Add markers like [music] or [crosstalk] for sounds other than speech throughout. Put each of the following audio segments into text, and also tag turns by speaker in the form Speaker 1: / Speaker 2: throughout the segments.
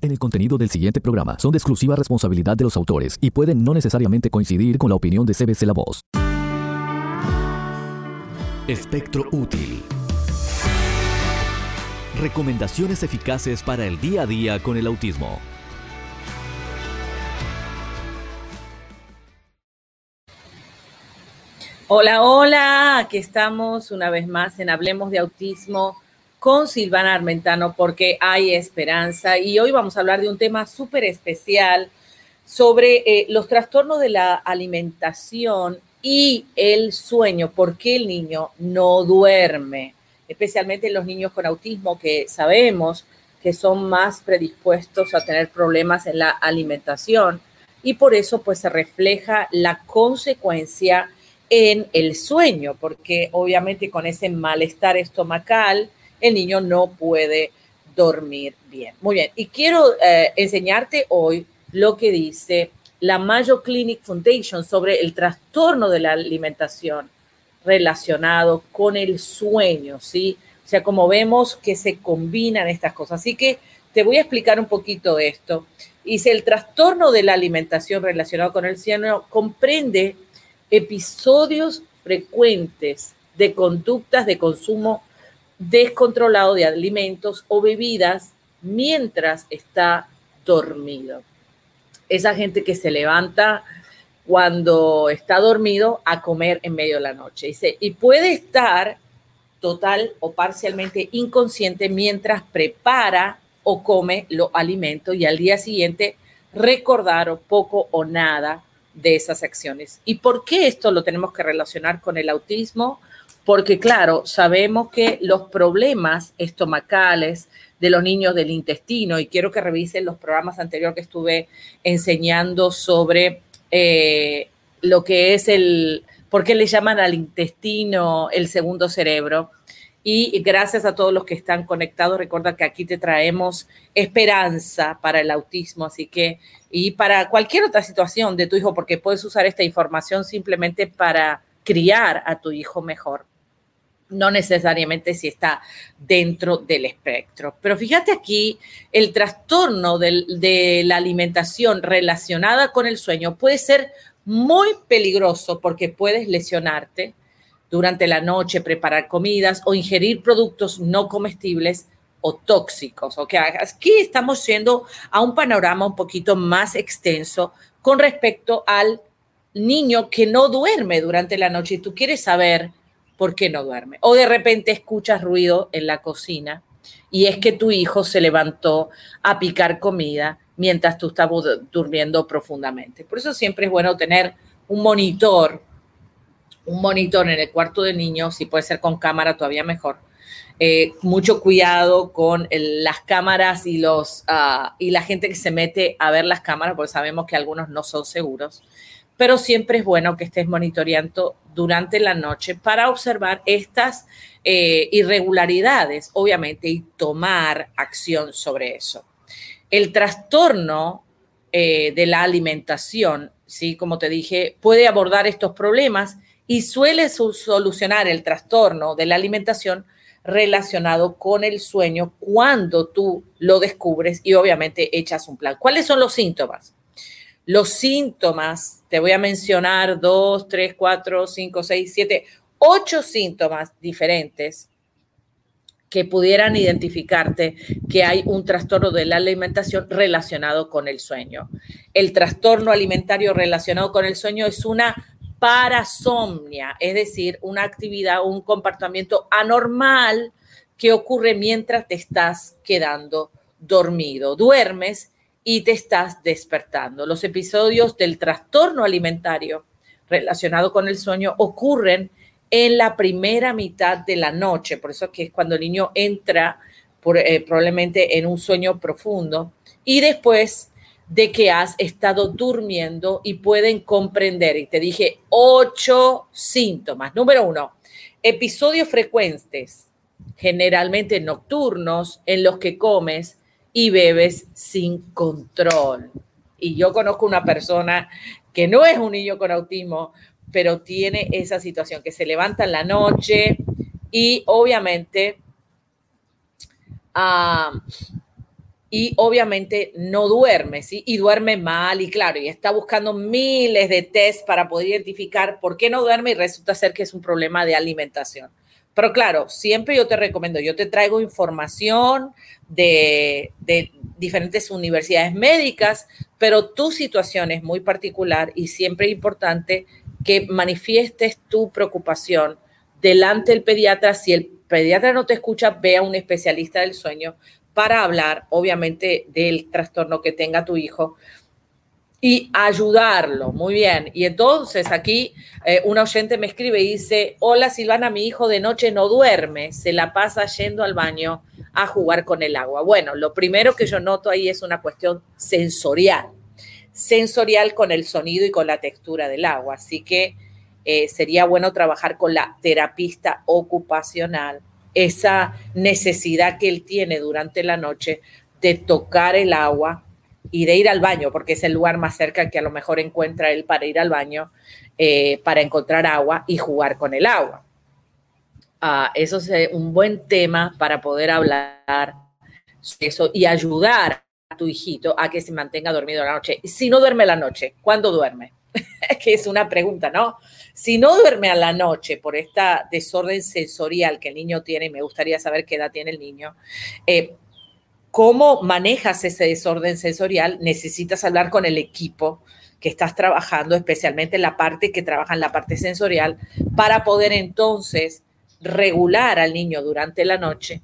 Speaker 1: En el contenido del siguiente programa son de exclusiva responsabilidad de los autores y pueden no necesariamente coincidir con la opinión de CBC La Voz. Espectro útil. Recomendaciones eficaces para el día a día con el autismo.
Speaker 2: Hola, hola, aquí estamos una vez más en Hablemos de Autismo con Silvana Armentano porque hay esperanza. Y hoy vamos a hablar de un tema súper especial sobre eh, los trastornos de la alimentación y el sueño, por qué el niño no duerme, especialmente los niños con autismo que sabemos que son más predispuestos a tener problemas en la alimentación. Y por eso pues se refleja la consecuencia en el sueño, porque obviamente con ese malestar estomacal, el niño no puede dormir bien. Muy bien, y quiero eh, enseñarte hoy lo que dice la Mayo Clinic Foundation sobre el trastorno de la alimentación relacionado con el sueño, ¿sí? O sea, como vemos que se combinan estas cosas. Así que te voy a explicar un poquito esto. Dice, el trastorno de la alimentación relacionado con el sueño comprende episodios frecuentes de conductas de consumo descontrolado de alimentos o bebidas mientras está dormido. Esa gente que se levanta cuando está dormido a comer en medio de la noche. Y puede estar total o parcialmente inconsciente mientras prepara o come los alimentos y al día siguiente recordar poco o nada de esas acciones. ¿Y por qué esto lo tenemos que relacionar con el autismo? Porque claro, sabemos que los problemas estomacales de los niños del intestino, y quiero que revisen los programas anteriores que estuve enseñando sobre eh, lo que es el, por qué le llaman al intestino el segundo cerebro. Y gracias a todos los que están conectados, recuerda que aquí te traemos esperanza para el autismo, así que, y para cualquier otra situación de tu hijo, porque puedes usar esta información simplemente para criar a tu hijo mejor no necesariamente si está dentro del espectro. Pero fíjate aquí, el trastorno de la alimentación relacionada con el sueño puede ser muy peligroso porque puedes lesionarte durante la noche, preparar comidas o ingerir productos no comestibles o tóxicos. ¿ok? Aquí estamos yendo a un panorama un poquito más extenso con respecto al niño que no duerme durante la noche y tú quieres saber ¿por qué no duerme? O de repente escuchas ruido en la cocina y es que tu hijo se levantó a picar comida mientras tú estabas durmiendo profundamente. Por eso siempre es bueno tener un monitor, un monitor en el cuarto del niño, si puede ser con cámara todavía mejor. Eh, mucho cuidado con las cámaras y, los, ah, y la gente que se mete a ver las cámaras, porque sabemos que algunos no son seguros pero siempre es bueno que estés monitoreando durante la noche para observar estas eh, irregularidades, obviamente, y tomar acción sobre eso. El trastorno eh, de la alimentación, ¿sí? como te dije, puede abordar estos problemas y suele solucionar el trastorno de la alimentación relacionado con el sueño cuando tú lo descubres y obviamente echas un plan. ¿Cuáles son los síntomas? Los síntomas, te voy a mencionar dos, tres, cuatro, cinco, seis, siete, ocho síntomas diferentes que pudieran identificarte que hay un trastorno de la alimentación relacionado con el sueño. El trastorno alimentario relacionado con el sueño es una parasomnia, es decir, una actividad un comportamiento anormal que ocurre mientras te estás quedando dormido. Duermes y te estás despertando. Los episodios del trastorno alimentario relacionado con el sueño ocurren en la primera mitad de la noche, por eso que es cuando el niño entra eh, probablemente en un sueño profundo y después de que has estado durmiendo y pueden comprender, y te dije ocho síntomas. Número uno, episodios frecuentes, generalmente nocturnos, en los que comes y bebes sin control. Y yo conozco una persona que no es un niño con autismo, pero tiene esa situación, que se levanta en la noche y obviamente y obviamente no duerme, ¿sí? Y duerme mal y claro, y está buscando miles de test para poder identificar por qué no duerme y resulta ser que es un problema de alimentación. Pero claro, siempre yo te recomiendo, yo te traigo información de, diferentes universidades médicas, pero tu situación es muy particular y siempre es importante que manifiestes tu preocupación delante del pediatra. Si el pediatra no te escucha, ve a un especialista del sueño para hablar, obviamente, del trastorno que tenga tu hijo y ayudarlo. Muy bien. Y entonces aquí eh, un oyente me escribe y dice, hola Silvana, mi hijo de noche no duerme, se la pasa yendo al baño a jugar con el agua. Bueno, lo primero que yo noto ahí es una cuestión sensorial, sensorial con el sonido y con la textura del agua. Así que eh, sería bueno trabajar con la terapista ocupacional, esa necesidad que él tiene durante la noche de tocar el agua y de ir al baño, porque es el lugar más cerca que a lo mejor encuentra él para ir al baño, eh, para encontrar agua y jugar con el agua. Ah, eso es un buen tema para poder hablar eso y ayudar a tu hijito a que se mantenga dormido la noche. Si no duerme la noche, ¿cuándo duerme? [laughs] que es una pregunta, ¿no? Si no duerme a la noche por esta desorden sensorial que el niño tiene, me gustaría saber qué edad tiene el niño, eh, ¿cómo manejas ese desorden sensorial? Necesitas hablar con el equipo que estás trabajando, especialmente la parte que trabaja en la parte sensorial, para poder entonces regular al niño durante la noche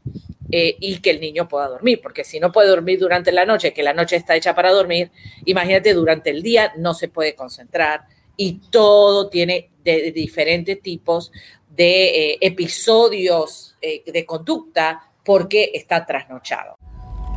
Speaker 2: eh, y que el niño pueda dormir, porque si no puede dormir durante la noche, que la noche está hecha para dormir, imagínate durante el día no se puede concentrar y todo tiene de, diferentes tipos de eh, episodios eh, de conducta porque está trasnochado.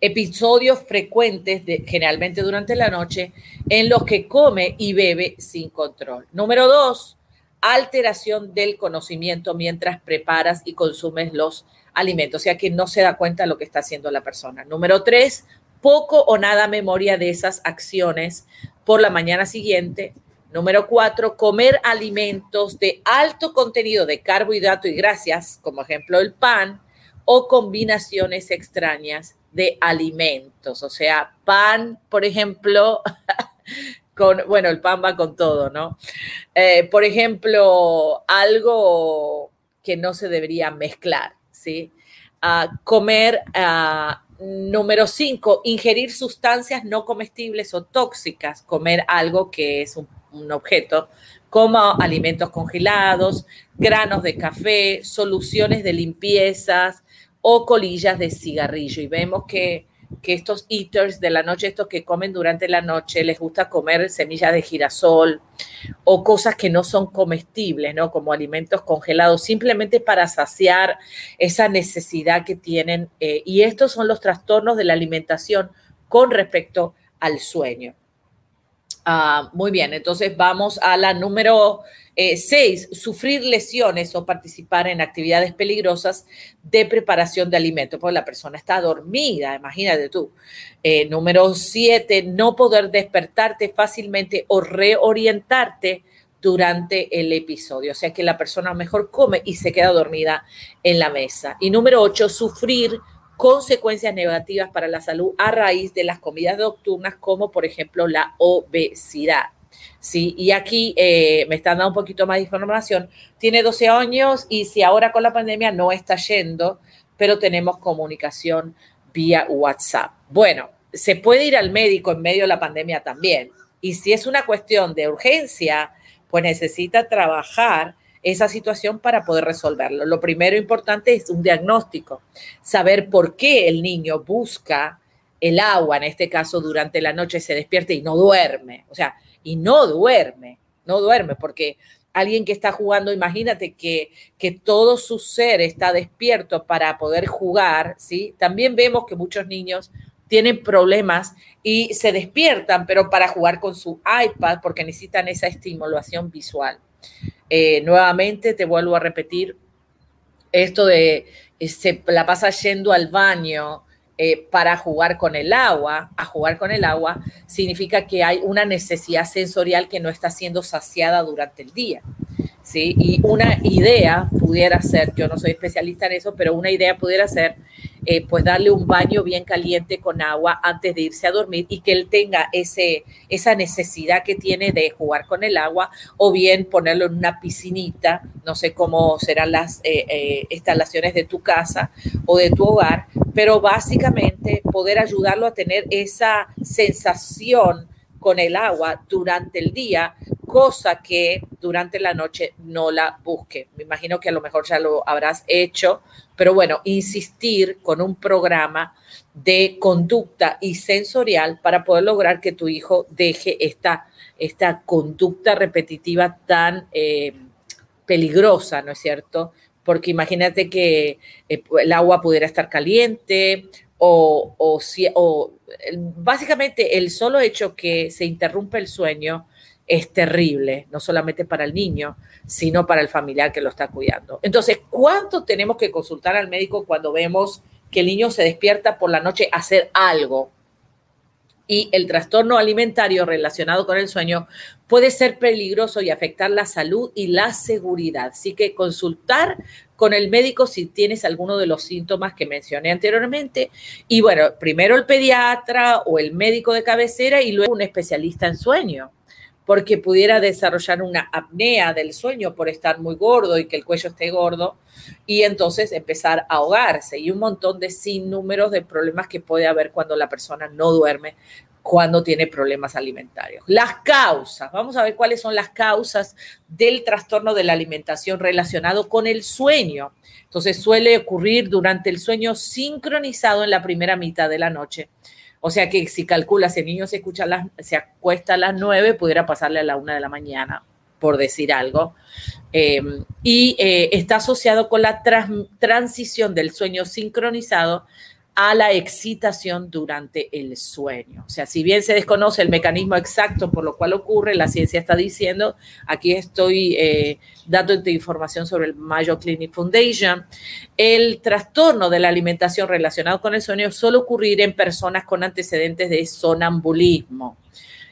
Speaker 2: episodios frecuentes, de, generalmente durante la noche, en los que come y bebe sin control. Número dos, alteración del conocimiento mientras preparas y consumes los alimentos, o sea que no se da cuenta de lo que está haciendo la persona. Número tres, poco o nada memoria de esas acciones por la mañana siguiente. Número cuatro, comer alimentos de alto contenido de carbohidrato y grasas, como ejemplo el pan, o combinaciones extrañas de alimentos. O sea, pan, por ejemplo, [laughs] con, bueno, el pan va con todo, ¿no? Eh, por ejemplo, algo que no se debería mezclar, ¿sí? Uh, comer Número cinco, ingerir sustancias no comestibles o tóxicas, comer algo que es un, objeto, como alimentos congelados, granos de café, soluciones de limpiezas o colillas de cigarrillo. Y vemos que que estos eaters de la noche, estos que comen durante la noche, les gusta comer semillas de girasol o cosas que no son comestibles, ¿no? Como alimentos congelados, simplemente para saciar esa necesidad que tienen. Eh, y estos son los trastornos de la alimentación con respecto al sueño. Ah, muy bien, entonces vamos a la número eh, seis, sufrir lesiones o participar en actividades peligrosas de preparación de alimentos, porque la persona está dormida, imagínate tú. Eh, número siete, no poder despertarte fácilmente o reorientarte durante el episodio, o sea que la persona mejor come y se queda dormida en la mesa. Y número ocho, sufrir consecuencias negativas para la salud a raíz de las comidas nocturnas, como por ejemplo la obesidad. Sí, y aquí eh, me están dando un poquito más de información. Tiene 12 años y si ahora con la pandemia no está yendo, pero tenemos comunicación vía WhatsApp. Bueno, se puede ir al médico en medio de la pandemia también. Y si es una cuestión de urgencia, pues necesita trabajar esa situación para poder resolverlo. Lo primero importante es un diagnóstico, saber por qué el niño busca el agua, en este caso durante la noche se despierta y no duerme, o sea, y no duerme, no duerme, porque alguien que está jugando, imagínate que, que todo su ser está despierto para poder jugar, ¿sí? También vemos que muchos niños tienen problemas y se despiertan, pero para jugar con su iPad porque necesitan esa estimulación visual. Eh, nuevamente te vuelvo a repetir esto de se la pasa yendo al baño eh, para jugar con el agua, a jugar con el agua, significa que hay una necesidad sensorial que no está siendo saciada durante el día. ¿sí? Y una idea pudiera ser, yo no soy especialista en eso, pero una idea pudiera ser, eh, pues darle un baño bien caliente con agua antes de irse a dormir y que él tenga ese, esa necesidad que tiene de jugar con el agua o bien ponerlo en una piscinita, no sé cómo serán las eh, eh, instalaciones de tu casa o de tu hogar, pero básicamente poder ayudarlo a tener esa sensación con el agua durante el día, cosa que durante la noche no la busque. Me imagino que a lo mejor ya lo habrás hecho, pero bueno, insistir con un programa de conducta y sensorial para poder lograr que tu hijo deje esta, esta conducta repetitiva tan eh, peligrosa, ¿no es cierto? Porque imagínate que eh, el agua pudiera estar caliente o, o, o básicamente el solo hecho que se interrumpe el sueño es terrible, no solamente para el niño, sino para el familiar que lo está cuidando. Entonces, ¿cuánto tenemos que consultar al médico cuando vemos que el niño se despierta por la noche a hacer algo? Y el trastorno alimentario relacionado con el sueño puede ser peligroso y afectar la salud y la seguridad. Así que consultar con el médico si tienes alguno de los síntomas que mencioné anteriormente. Y bueno, primero el pediatra o el médico de cabecera y luego un especialista en sueño porque pudiera desarrollar una apnea del sueño por estar muy gordo y que el cuello esté gordo, y entonces empezar a ahogarse y un montón de sinnúmeros de problemas que puede haber cuando la persona no duerme cuando tiene problemas alimentarios. Las causas, vamos a ver cuáles son las causas del trastorno de la alimentación relacionado con el sueño. Entonces suele ocurrir durante el sueño sincronizado en la primera mitad de la noche. O sea que si calcula, si el niño se, escucha las, se acuesta a las nueve, pudiera pasarle a la una de la mañana, por decir algo. Em, y eh, está asociado con la transición del sueño sincronizado a la excitación durante el sueño. O sea, si bien se desconoce el mecanismo exacto por lo cual ocurre, la ciencia está diciendo, aquí estoy eh, dando información sobre el Mayo Clinic Foundation, el trastorno de la alimentación relacionado con el sueño suele ocurrir en personas con antecedentes de sonambulismo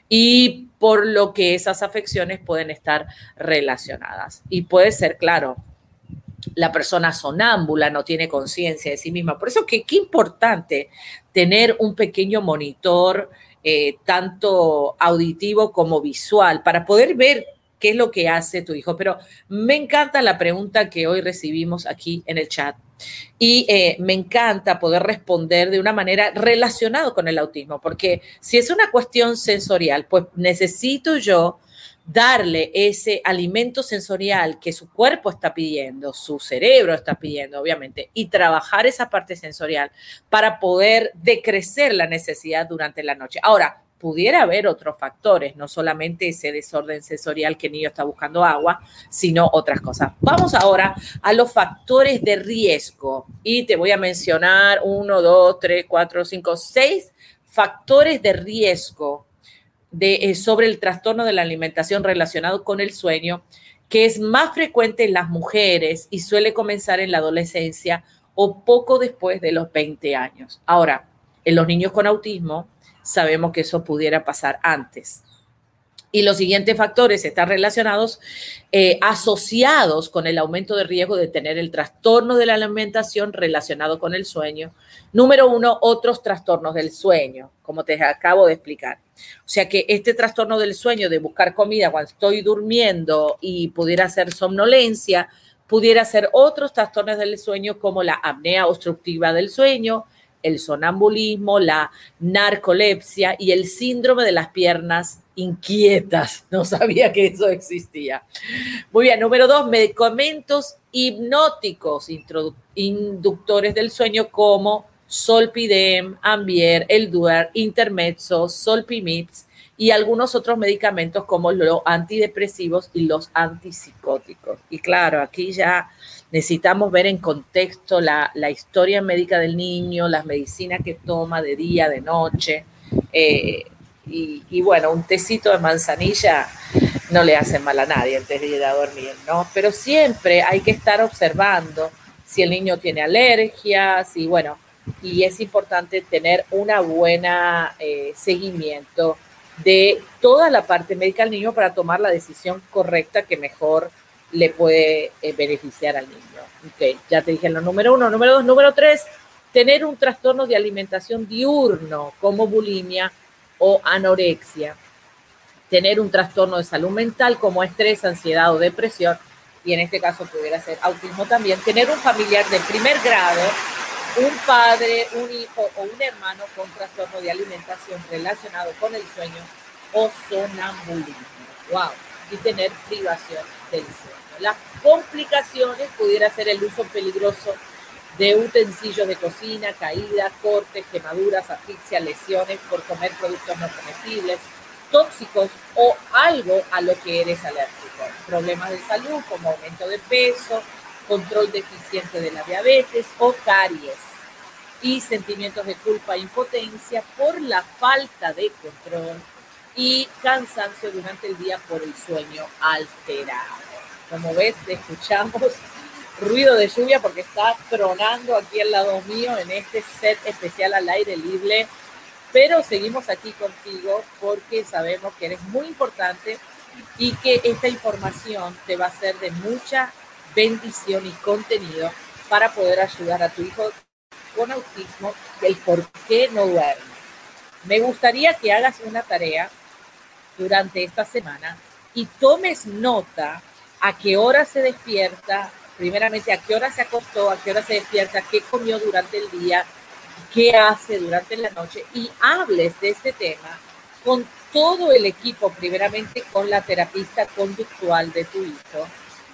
Speaker 2: y por lo que esas afecciones pueden estar relacionadas. Y puede ser, claro, la persona sonámbula no tiene conciencia de sí misma. Por eso que qué importante tener un pequeño monitor, eh, tanto auditivo como visual, para poder ver qué es lo que hace tu hijo. Pero me encanta la pregunta que hoy recibimos aquí en el chat. Y eh, me encanta poder responder de una manera relacionada con el autismo, porque si es una cuestión sensorial, pues necesito yo darle ese alimento sensorial que su cuerpo está pidiendo, su cerebro está pidiendo, obviamente, y trabajar esa parte sensorial para poder decrecer la necesidad durante la noche. Ahora, pudiera haber otros factores, no solamente ese desorden sensorial que el niño está buscando agua, sino otras cosas. Vamos ahora a los factores de riesgo y te voy a mencionar uno, dos, tres, cuatro, cinco, seis factores de riesgo eh, sobre el trastorno de la alimentación relacionado con el sueño, que es más frecuente en las mujeres y suele comenzar en la adolescencia o poco después de los 20 años. Ahora, en los niños con autismo sabemos que eso pudiera pasar antes. Y los siguientes factores están relacionados, eh, asociados con el aumento de riesgo de tener el trastorno de la alimentación relacionado con el sueño. Número uno, otros trastornos del sueño, como te acabo de explicar. O sea que este trastorno del sueño de buscar comida cuando estoy durmiendo y pudiera ser somnolencia, pudiera ser otros trastornos del sueño como la apnea obstructiva del sueño, el sonambulismo, la narcolepsia y el síndrome de las piernas inquietas. [laughs] No sabía que eso existía. Muy bien, número dos, medicamentos hipnóticos inductores del sueño como Solpidem, Ambier, Elduar, Intermezzo, Solpimix y algunos otros medicamentos como los antidepresivos y los antipsicóticos. Y claro, aquí ya necesitamos ver en contexto la, historia médica del niño, las medicinas que toma de día, de noche. Eh, y, bueno, un tecito de manzanilla no le hace mal a nadie antes de ir a dormir, ¿no? Pero siempre hay que estar observando si el niño tiene alergias y bueno, y es importante tener una buena eh, seguimiento de toda la parte médica del niño para tomar la decisión correcta que mejor le puede eh, beneficiar al niño. Ok, ya te dije lo número uno. Número dos, número tres, tener un trastorno de alimentación diurno como bulimia o anorexia. Tener un trastorno de salud mental como estrés, ansiedad o depresión. Y en este caso pudiera ser autismo también. Tener un familiar de primer grado un padre, un hijo o un hermano con trastorno de alimentación relacionado con el sueño o sonambulismo. ¡Wow! Y tener privación del sueño. Las complicaciones pudiera ser el uso peligroso de utensilios de cocina, caídas, cortes, quemaduras, asfixia, lesiones por comer productos no comestibles, tóxicos o algo a lo que eres alérgico. Problemas de salud como aumento de peso, control deficiente de la diabetes o caries y sentimientos de culpa e impotencia por la falta de control y cansancio durante el día por el sueño alterado. Como ves, escuchamos ruido de lluvia porque está tronando aquí al lado mío en este set especial al aire libre, pero seguimos aquí contigo porque sabemos que eres muy importante y que esta información te va a ser de mucha bendición y contenido para poder ayudar a tu hijo con autismo el por qué no duerme. Me gustaría que hagas una tarea durante esta semana y tomes nota a qué hora se despierta, primeramente a qué hora se acostó, a qué hora se despierta, qué comió durante el día, qué hace durante la noche y hables de este tema con todo el equipo, primeramente con la terapista conductual de tu hijo.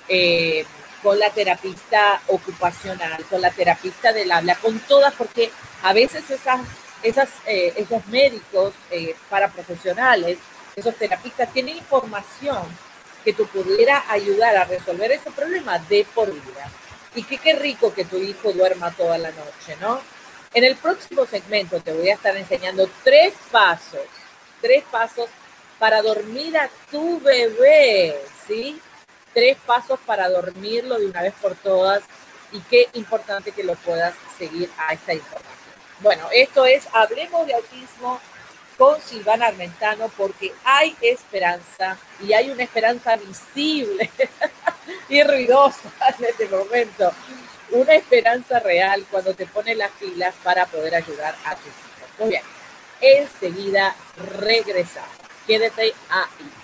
Speaker 2: Eh, con la terapista ocupacional, con la terapista del habla, con todas, porque a veces esas, esas, eh, esos médicos eh, paraprofesionales, esos terapistas tienen información que tú pudiera ayudar a resolver ese problema de por vida. Y que qué rico que tu hijo duerma toda la noche, ¿no? En el próximo segmento te voy a estar enseñando tres pasos, tres pasos para dormir a tu bebé, ¿sí? Tres pasos para dormirlo de una vez por todas y qué importante que lo puedas seguir a esta información. Bueno, esto es Hablemos de Autismo con Silvana Armentano porque hay esperanza y hay una esperanza visible [laughs] y ruidosa [laughs] en este momento. Una esperanza real cuando te pones las pilas para poder ayudar a tus hijos. Muy bien, enseguida regresamos. Quédate ahí.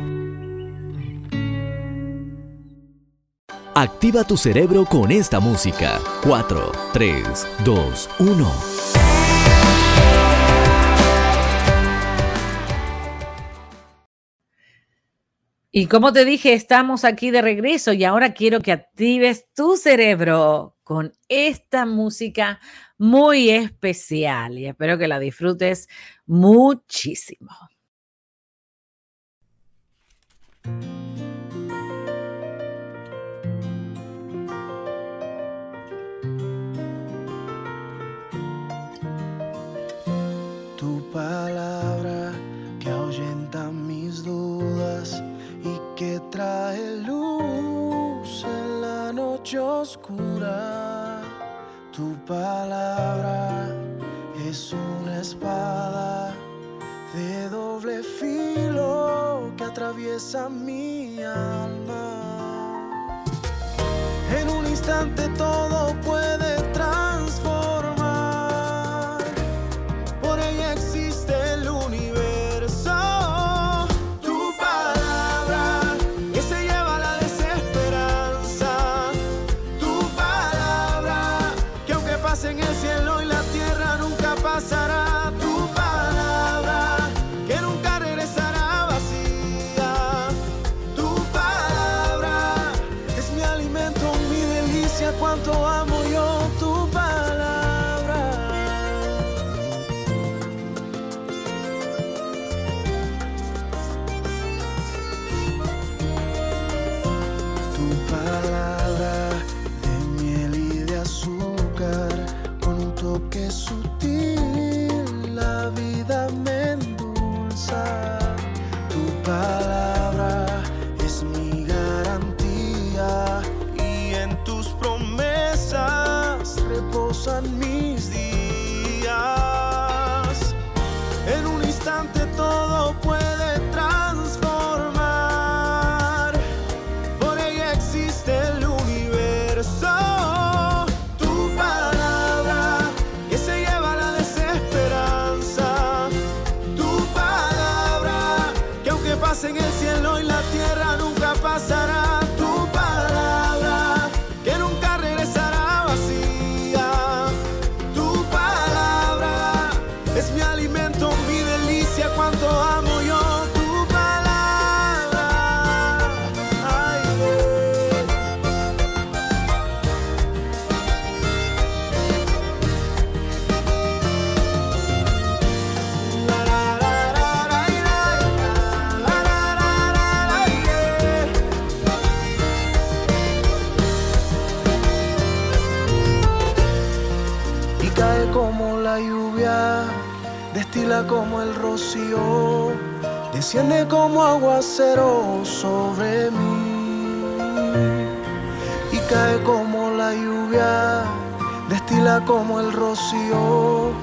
Speaker 1: Activa tu cerebro con esta música. 4, 3, 2, 1.
Speaker 2: Y como te dije, estamos aquí de regreso y ahora quiero que actives tu cerebro con esta música muy especial y espero que la disfrutes muchísimo.
Speaker 3: Tu palabra es una espada de doble filo que atraviesa mi alma. En un instante todo como el rocío, desciende como aguacero sobre mí. Y cae como la lluvia, destila como el rocío,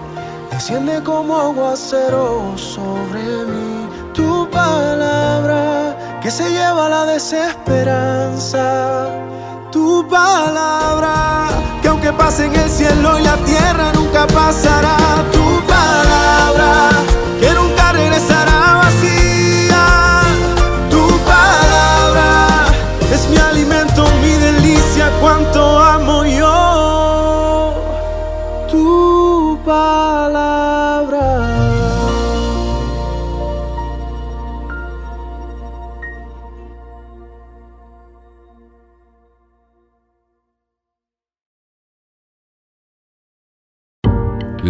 Speaker 3: desciende como aguacero sobre mí. Tu palabra que se lleva la desesperanza. Tu palabra que aunque pase en el cielo y la tierra nunca pasará. Tu palabra que nunca regresará vacía.